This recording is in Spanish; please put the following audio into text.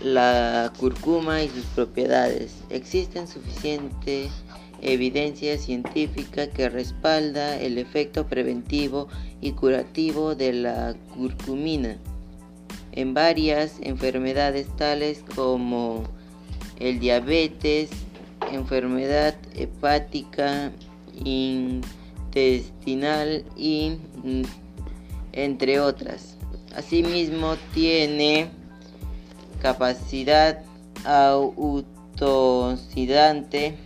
la cúrcuma y sus propiedades. Existen suficiente evidencia científica que respalda el efecto preventivo y curativo de la curcumina en varias enfermedades tales como el diabetes, enfermedad hepática, intestinal y mm, entre otras. Asimismo tiene capacidad autooxidante